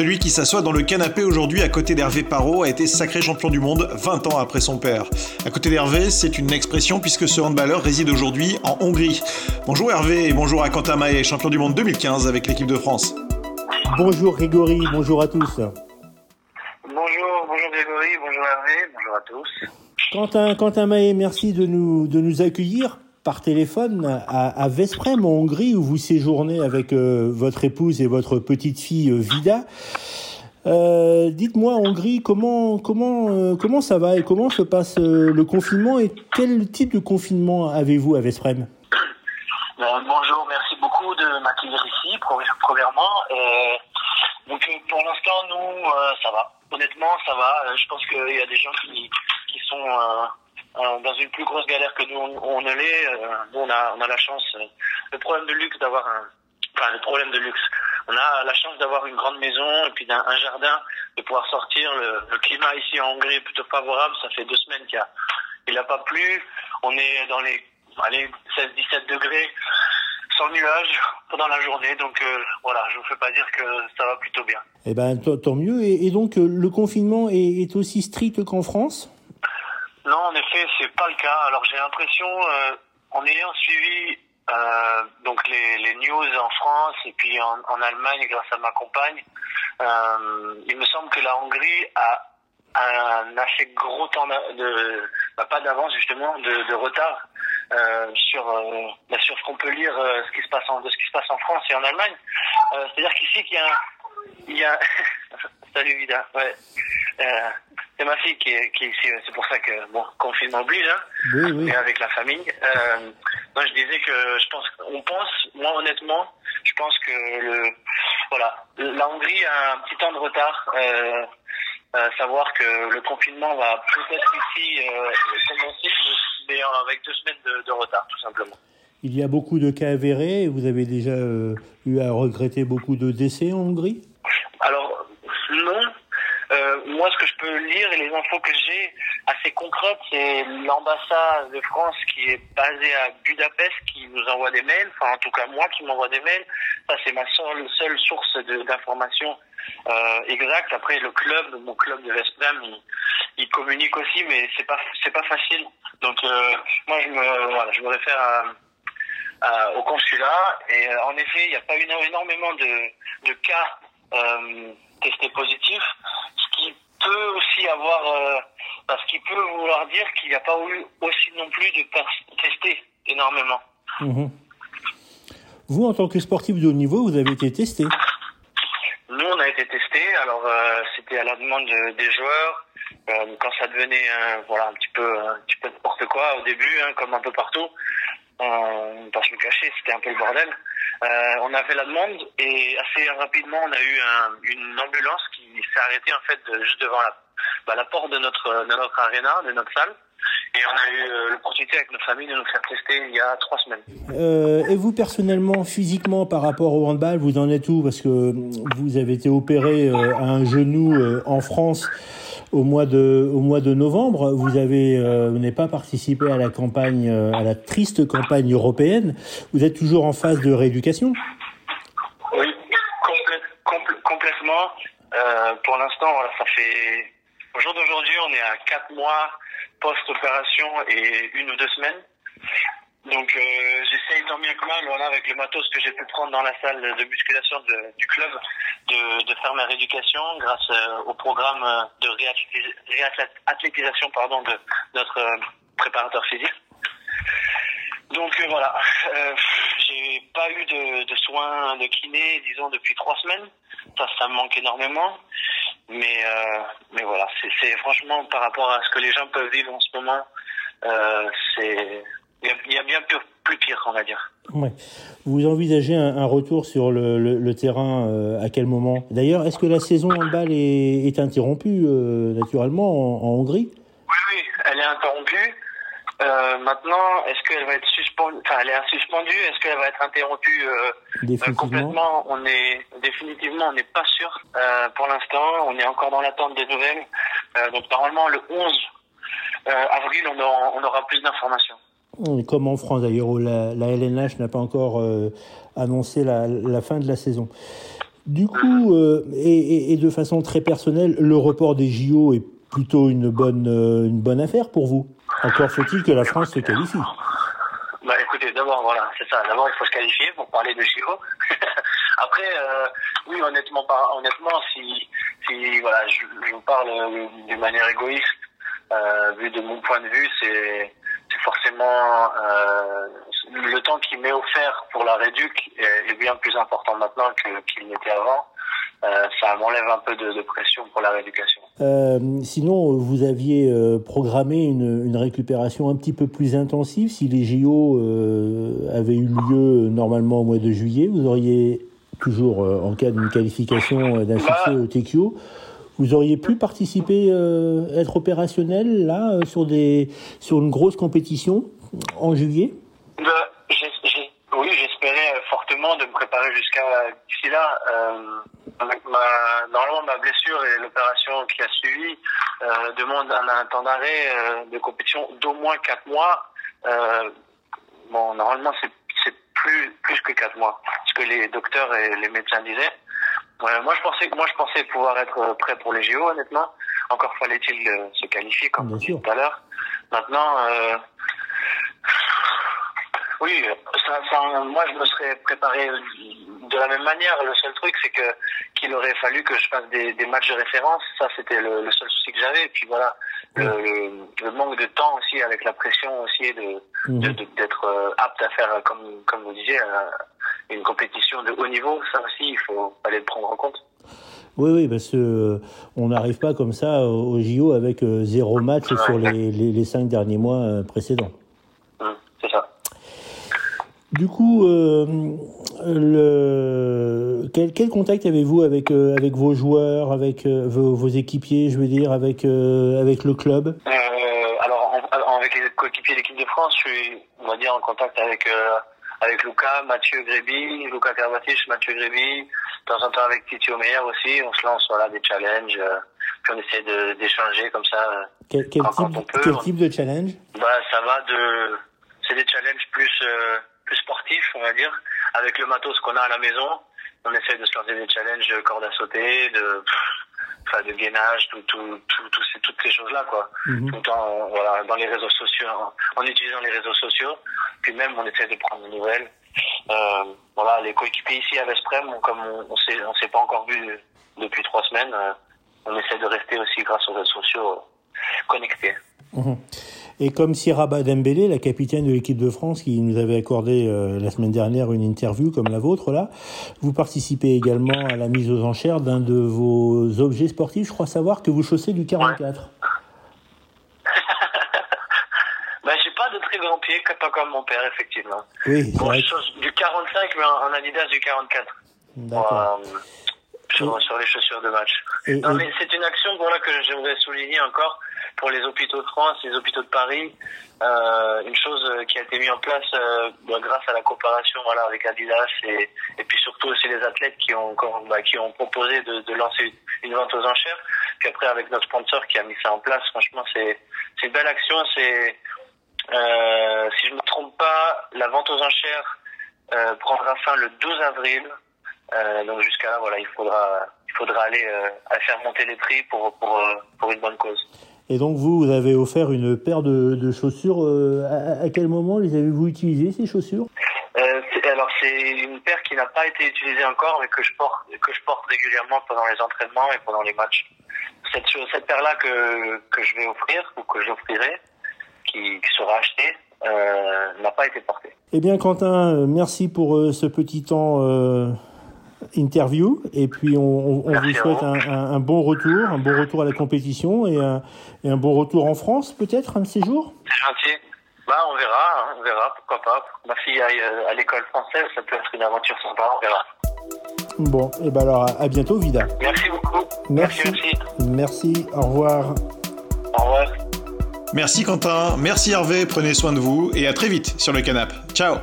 Celui qui s'assoit dans le canapé aujourd'hui à côté d'Hervé Parot a été sacré champion du monde 20 ans après son père. À côté d'Hervé, c'est une expression puisque ce handballeur réside aujourd'hui en Hongrie. Bonjour Hervé et bonjour à Quentin Mahé, champion du monde 2015 avec l'équipe de France. Bonjour Grégory, bonjour à tous. Bonjour, bonjour Grégory, bonjour Hervé, bonjour à tous. Quentin, Quentin Mahé, merci de nous, de nous accueillir par téléphone à, à Vesprem, en Hongrie, où vous séjournez avec euh, votre épouse et votre petite fille euh, Vida. Euh, Dites-moi, Hongrie, comment, comment, comment ça va et comment se passe le confinement et quel type de confinement avez-vous à Vesprem Bonjour, merci beaucoup de m'accueillir ici, premièrement. donc pour l'instant, nous, ça va. Honnêtement, ça va. Je pense qu'il y a des gens qui, qui sont euh, dans une plus grosse galère que nous on, on l'est. Euh, on a on a la chance, euh, le problème de luxe d'avoir un, enfin le problème de luxe. On a la chance d'avoir une grande maison et puis d'un un jardin, de pouvoir sortir. Le, climat ici en Hongrie est plutôt favorable. Ça fait deux semaines qu'il a il a pas plu. On est dans les allez 16-17 degrés sans nuages pendant la journée. Donc voilà, je vous fais pas dire que ça va plutôt bien. Eh ben tant mieux. Et, donc le confinement est aussi strict qu'en France? Non, en effet, c'est pas le cas. Alors j'ai l'impression, euh, en ayant suivi euh, donc les, les, news en France et puis en, Allemagne grâce à ma compagne, euh, il me semble que la Hongrie a un assez gros temps de, bah, pas d'avance justement, de, retard sur bah, sur ce qu'on peut lire, ce qui se passe en, de ce qui se passe en France et en Allemagne. C'est-à-dire qu'ici qu'il y a, un, il y a salut Vida, ouais. C'est ma fille qui est, qui. C'est pour ça que, bon, confinement oblige, hein. Oui, oui. Mais avec la famille. Euh, moi, je disais que je pense, on pense, moi, honnêtement, je pense que le, voilà, la Hongrie a un petit temps de retard. Euh, euh, savoir que le confinement va peut-être ici euh, commencer, mais avec deux semaines de, de, retard, tout simplement. Il y a beaucoup de cas avérés. Vous avez déjà euh, eu à regretter beaucoup de décès en Hongrie? Alors, non. Euh, moi, ce que je peux lire et les infos que j'ai assez concrètes, c'est l'ambassade de France qui est basée à Budapest qui nous envoie des mails, enfin en tout cas moi qui m'envoie des mails. Ça, c'est ma seule, seule source d'information euh, exacte. Après, le club, mon club de Vesprem, il, il communique aussi, mais c'est pas c'est pas facile. Donc euh, moi, je me voilà, je me réfère au consulat et euh, en effet, il n'y a pas eu énormément de, cas testés positifs, peut aussi avoir, euh, parce qu'il peut vouloir dire qu'il n'y a pas eu aussi non plus de testés énormément. Mmh. Vous, en tant que sportif de haut niveau, vous avez été testé Nous, on a été testé. Alors, euh, c'était à la demande de, des joueurs. Euh, quand ça devenait un, voilà, un petit peu, un petit peu n'importe quoi au début, hein, comme un peu partout, on va se le cacher, c'était un peu le bordel. Euh, on a fait la demande et assez rapidement, on a eu un, une ambulance qui s'est arrêtée en fait juste devant la, bah, la porte de notre, de notre arena, de notre salle. Et on a eu euh, l'opportunité avec notre famille de nous faire tester il y a trois semaines. Euh, et vous personnellement, physiquement, par rapport au handball, vous en êtes où? Parce que vous avez été opéré euh, à un genou euh, en France au mois de au mois de novembre. Vous avez euh, n'avez pas participé à la campagne euh, à la triste campagne européenne. Vous êtes toujours en phase de rééducation? Oui, complè compl complètement. Euh, pour l'instant, voilà, ça fait au jour d'aujourd'hui, on est à quatre mois post-opération et une ou deux semaines. Donc euh, j'essaye tant bien que mal, voilà, avec le matos que j'ai pu prendre dans la salle de musculation du club, de, de, faire ma rééducation grâce euh, au programme de réathlétisation pardon, de notre euh, préparateur physique. Donc euh, voilà, j'ai pas eu de, de, soins de kiné, disons, depuis trois semaines. Ça, ça me manque énormément. Mais, mais voilà, c'est franchement par rapport à ce que les gens peuvent vivre en ce moment, c'est il y a bien plus, plus pire, on va dire. Ouais. Vous envisagez un, un retour sur le, le, le terrain euh, à quel moment? D'ailleurs, est-ce que la saison en balle est, est interrompue euh, naturellement en, en, Hongrie? Oui, oui, elle est interrompue. Euh, maintenant, est-ce qu'elle va être suspendue Enfin, elle est suspendue. Est-ce qu'elle va être interrompue définitivement. complètement? On est définitivement, on n'est pas sûr pour l'instant. On est encore dans l'attente des nouvelles. donc normalement, le 11 avril, on aura, on aura plus d'informations. Comme en France d'ailleurs, où la, la, LNH n'a pas encore euh, annoncé la, la, fin de la saison. Du coup, euh, et, et, de façon très personnelle, le report des JO est plutôt une bonne, euh, une bonne affaire pour vous? Encore faut-il que la France se qualifie. Bah écoutez, d'abord voilà, c'est ça. D'abord il faut se qualifier pour parler de JO. Après, euh, oui, honnêtement, honnêtement, si, si voilà, je, je vous parle d'une manière égoïste, euh, vu de mon point de vue, c'est forcément euh, le temps qui m'est offert pour la réduc est, est bien plus important maintenant qu'il n'était avant. Euh, ça m'enlève un peu de, de, pression pour la rééducation. Euh, sinon, vous aviez euh, programmé une, une, récupération un petit peu plus intensive. Si les JO euh, avaient eu lieu normalement au mois de juillet, vous auriez toujours, en cas d'une qualification d'un succès bah, au TQO, vous auriez pu participer, être opérationnel là sur des sur une grosse compétition en juillet? Bah, oui, j'espérais fortement de me préparer jusqu'à d'ici là. Ma, normalement, ma blessure et l'opération qui a suivi euh, demandent un, un temps d'arrêt euh, de compétition d'au moins quatre mois. Euh, bon, normalement, c'est plus plus que quatre mois, ce que les docteurs et les médecins disaient. moi, je pensais moi, je pensais pouvoir être prêt pour les JO, honnêtement. Encore fallait-il se qualifier, comme dit tout à l'heure. Maintenant. Oui, ça, ça, moi je me serais préparé de la même manière. Le truc, c'est que qu'il aurait fallu que je fasse des, des matchs de référence. Ça, c'était le, le, seul souci que j'avais. Et puis voilà, le, le, le, manque de temps aussi, avec la pression aussi de d'être de, apte à faire, comme comme vous disiez, une compétition de haut niveau. Ça aussi, il faut aller le prendre en compte. Oui, oui, parce que on n'arrive pas comme ça au JO avec zéro match ouais. sur les, les, les, cinq derniers mois précédents. C'est ça. Du coup, euh, le, quel, quel contact avez-vous avec euh, avec vos joueurs, avec euh, vos, vos, équipiers, je veux dire, avec euh, avec le club? Euh, Alors, en, avec les coéquipiers de l'équipe de France, je suis, on va dire, en contact avec avec Lucas, Mathieu Gréby, Lucas Carvatich, Mathieu Gréby, de temps en temps avec Titi Omeyer aussi. On se lance voilà des challenges, puis on essaie d'échanger comme ça. Quel, quel quand, type, quand on peut. quel type de challenge? Bah, ça va de, c'est des challenges plus plus sportif, on va dire, avec le matos qu'on a à la maison. On essaie de se lancer des challenges de corde à sauter, de, de gainage, tout, tout, tout, tout ces, toutes ces choses-là, quoi. Mhm. Tout en, voilà, dans les réseaux sociaux, en, en, utilisant les réseaux sociaux. Puis même, on essaie de prendre des nouvelles. Euh, voilà, les coéquipiers ici à Vesprem, comme on, on s'est, on s'est pas encore vu depuis trois semaines, euh, on essaie de rester aussi grâce aux réseaux sociaux connectés. Mmh. Et comme Sierra Dembélé, la capitaine de l'équipe de France, qui nous avait accordé euh, la semaine dernière une interview comme la vôtre là, vous participez également à la mise aux enchères d'un de vos objets sportifs. Je crois savoir que vous chaussez du 44. Ouais. ben, j'ai pas de très grands pieds, pas comme mon père, effectivement. Oui, bon, je chausse du 45, mais en, Adidas du 44. D'accord. Euh, sur, sur, les chaussures de match. Et, non, et... mais c'est une action voilà, que j'aimerais souligner encore pour les hôpitaux de France, les hôpitaux de Paris. Euh, une chose qui a été mise en place euh, grâce à la coopération voilà, avec Adidas et, puis surtout aussi les athlètes qui ont, bah, qui ont proposé de, lancer une vente aux enchères. Puis après avec notre sponsor qui a mis ça en place, franchement c'est une belle action. Euh, si je ne me trompe pas, la vente aux enchères euh, prendra fin le 12 avril. Euh, donc jusqu'à là, voilà, il faudra, il faudra aller euh, à faire monter les prix pour, pour, euh, pour une bonne cause. Et donc vous, vous avez offert une paire de, de chaussures. Euh, à, à, quel moment les avez-vous utilisées ces chaussures? Euh, Alors c'est une paire qui n'a pas été utilisée encore, mais que je porte, que je porte régulièrement pendant les entraînements et pendant les matchs. Cette, cette paire-là que, que je vais offrir ou que j'offrirai, qui, qui sera achetée, euh, n'a pas été portée. Eh bien, Quentin, merci pour ce petit temps interview et puis on, on vous souhaite un, un, un, bon retour, un bon retour à la compétition et un, et un bon retour en France peut-être un de ces jours? C'est gentil. Bah on verra, hein, on verra, pourquoi pas. Ma fille aille à l'école française, ça peut être une aventure sympa, on verra. Bon, et ben alors à bientôt Vida. Merci beaucoup. Merci. Merci, Merci. au revoir. Au revoir. Merci Quentin, merci Hervé, prenez soin de vous et à très vite sur le canap. Ciao